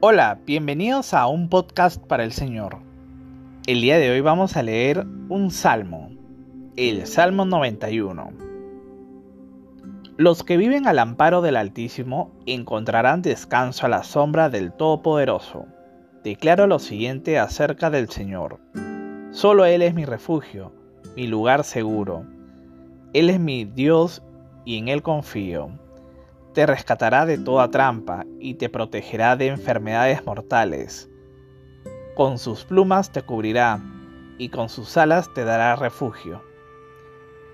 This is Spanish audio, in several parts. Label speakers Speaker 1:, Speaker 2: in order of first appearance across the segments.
Speaker 1: Hola, bienvenidos a un podcast para el Señor. El día de hoy vamos a leer un salmo, el Salmo 91. Los que viven al amparo del Altísimo encontrarán descanso a la sombra del Todopoderoso. Declaro lo siguiente acerca del Señor. Solo Él es mi refugio, mi lugar seguro. Él es mi Dios y en Él confío te rescatará de toda trampa y te protegerá de enfermedades mortales. Con sus plumas te cubrirá y con sus alas te dará refugio.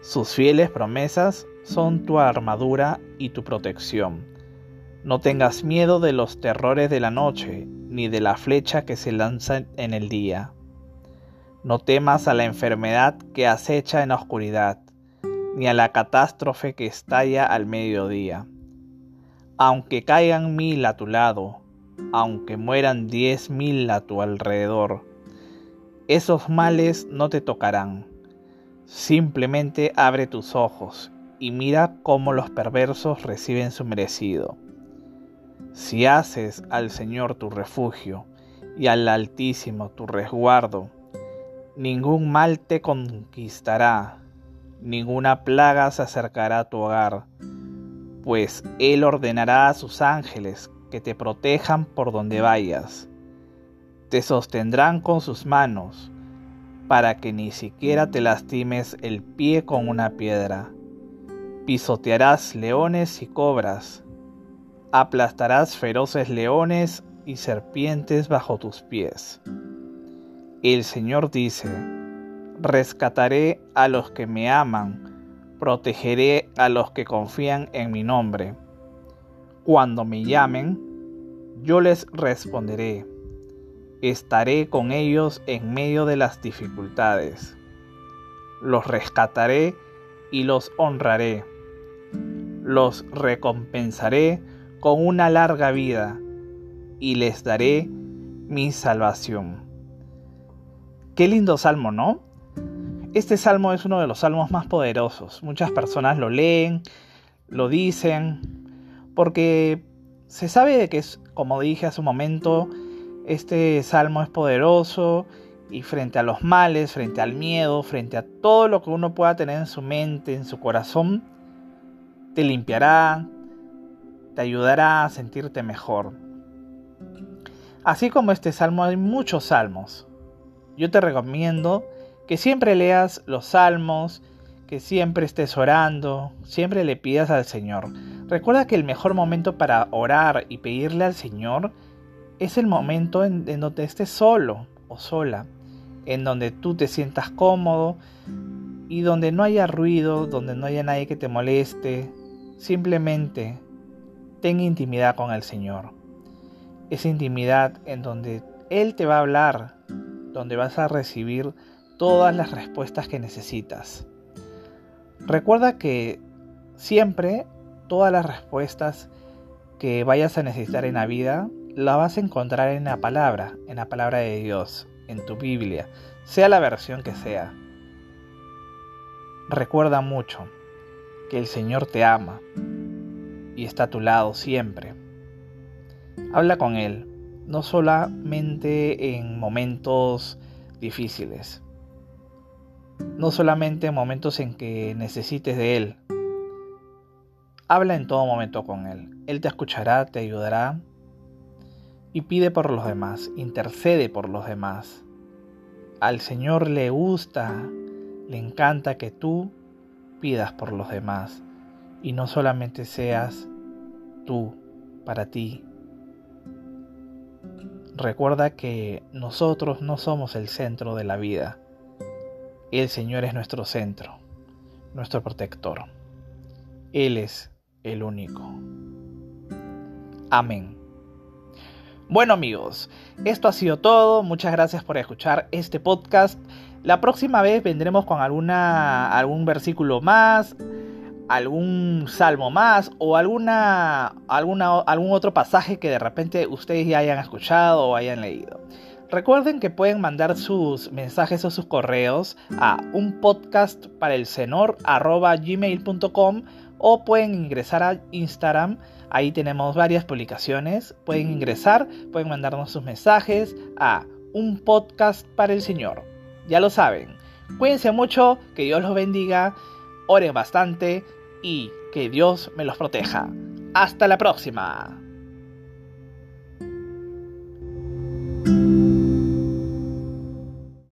Speaker 1: Sus fieles promesas son tu armadura y tu protección. No tengas miedo de los terrores de la noche, ni de la flecha que se lanza en el día. No temas a la enfermedad que acecha en la oscuridad, ni a la catástrofe que estalla al mediodía aunque caigan mil a tu lado, aunque mueran diez mil a tu alrededor, esos males no te tocarán. Simplemente abre tus ojos y mira cómo los perversos reciben su merecido. Si haces al Señor tu refugio y al Altísimo tu resguardo, ningún mal te conquistará, ninguna plaga se acercará a tu hogar pues Él ordenará a sus ángeles que te protejan por donde vayas. Te sostendrán con sus manos, para que ni siquiera te lastimes el pie con una piedra. Pisotearás leones y cobras, aplastarás feroces leones y serpientes bajo tus pies. El Señor dice, rescataré a los que me aman, protegeré a los que confían en mi nombre. Cuando me llamen, yo les responderé. Estaré con ellos en medio de las dificultades. Los rescataré y los honraré. Los recompensaré con una larga vida y les daré mi salvación. Qué lindo salmo, ¿no? Este salmo es uno de los salmos más poderosos. Muchas personas lo leen, lo dicen, porque se sabe que es, como dije hace un momento, este salmo es poderoso y frente a los males, frente al miedo, frente a todo lo que uno pueda tener en su mente, en su corazón, te limpiará, te ayudará a sentirte mejor. Así como este salmo hay muchos salmos. Yo te recomiendo que siempre leas los salmos, que siempre estés orando, siempre le pidas al Señor. Recuerda que el mejor momento para orar y pedirle al Señor es el momento en, donde estés solo o sola, en donde tú te sientas cómodo y donde no haya ruido, donde no haya nadie que te moleste. Simplemente ten intimidad con el Señor. Esa intimidad en donde Él te va a hablar, donde vas a recibir todas las respuestas que necesitas. Recuerda que siempre todas las respuestas que vayas a necesitar en la vida la vas a encontrar en la palabra, en la palabra de Dios, en tu Biblia, sea la versión que sea. Recuerda mucho que el Señor te ama y está a tu lado siempre. Habla con Él, no solamente en momentos difíciles, no solamente en momentos en que necesites de Él. Habla en todo momento con Él. Él te escuchará, te ayudará y pide por los demás, intercede por los demás. Al Señor le gusta, le encanta que tú pidas por los demás y no solamente seas tú para ti. Recuerda que nosotros no somos el centro de la vida el Señor es nuestro centro, nuestro protector. Él es el único. Amén. Bueno amigos, esto ha sido todo. Muchas gracias por escuchar este podcast. La próxima vez vendremos con alguna, algún versículo más, algún salmo más o alguna, alguna, algún otro pasaje que de repente ustedes ya hayan escuchado o hayan leído. Recuerden que pueden mandar sus mensajes o sus correos a un podcast para el gmail.com o pueden ingresar a Instagram. Ahí tenemos varias publicaciones. Pueden ingresar, pueden mandarnos sus mensajes a un podcast para el Señor. Ya lo saben. Cuídense mucho, que Dios los bendiga, oren bastante y que Dios me los proteja. Hasta la próxima.